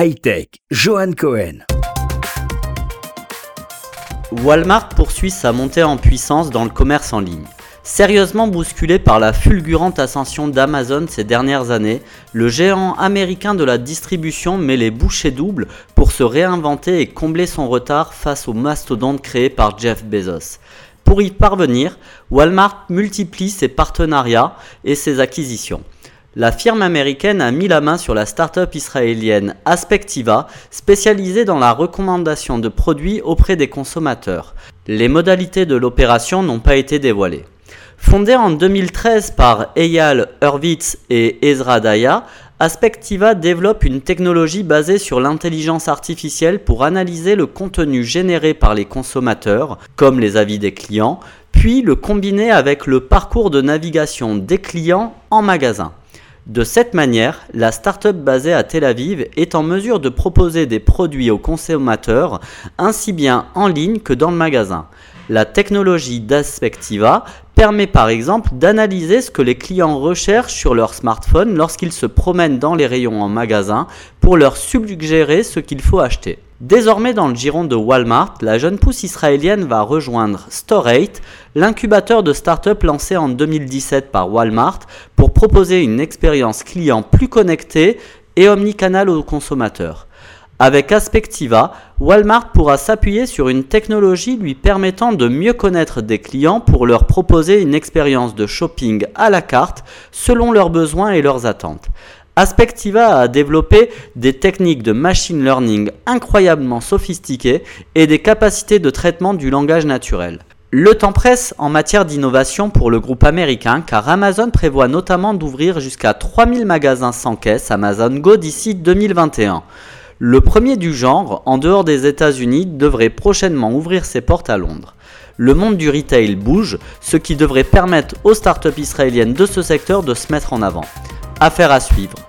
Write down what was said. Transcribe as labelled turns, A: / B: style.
A: Hightech, Johan Cohen.
B: Walmart poursuit sa montée en puissance dans le commerce en ligne. Sérieusement bousculé par la fulgurante ascension d'Amazon ces dernières années, le géant américain de la distribution met les bouchées doubles pour se réinventer et combler son retard face au mastodonte créé par Jeff Bezos. Pour y parvenir, Walmart multiplie ses partenariats et ses acquisitions. La firme américaine a mis la main sur la start-up israélienne Aspectiva, spécialisée dans la recommandation de produits auprès des consommateurs. Les modalités de l'opération n'ont pas été dévoilées. Fondée en 2013 par Eyal Hurwitz et Ezra Daya, Aspectiva développe une technologie basée sur l'intelligence artificielle pour analyser le contenu généré par les consommateurs, comme les avis des clients, puis le combiner avec le parcours de navigation des clients en magasin. De cette manière, la start-up basée à Tel Aviv est en mesure de proposer des produits aux consommateurs, ainsi bien en ligne que dans le magasin. La technologie d'Aspectiva permet par exemple d'analyser ce que les clients recherchent sur leur smartphone lorsqu'ils se promènent dans les rayons en magasin pour leur suggérer ce qu'il faut acheter. Désormais dans le giron de Walmart, la jeune pousse israélienne va rejoindre Store8, l'incubateur de start-up lancé en 2017 par Walmart pour proposer une expérience client plus connectée et omnicanal aux consommateurs. Avec Aspectiva, Walmart pourra s'appuyer sur une technologie lui permettant de mieux connaître des clients pour leur proposer une expérience de shopping à la carte selon leurs besoins et leurs attentes. Aspectiva a développé des techniques de machine learning incroyablement sophistiquées et des capacités de traitement du langage naturel. Le temps presse en matière d'innovation pour le groupe américain car Amazon prévoit notamment d'ouvrir jusqu'à 3000 magasins sans caisse Amazon Go d'ici 2021. Le premier du genre, en dehors des États-Unis, devrait prochainement ouvrir ses portes à Londres. Le monde du retail bouge, ce qui devrait permettre aux startups israéliennes de ce secteur de se mettre en avant. Affaire à suivre.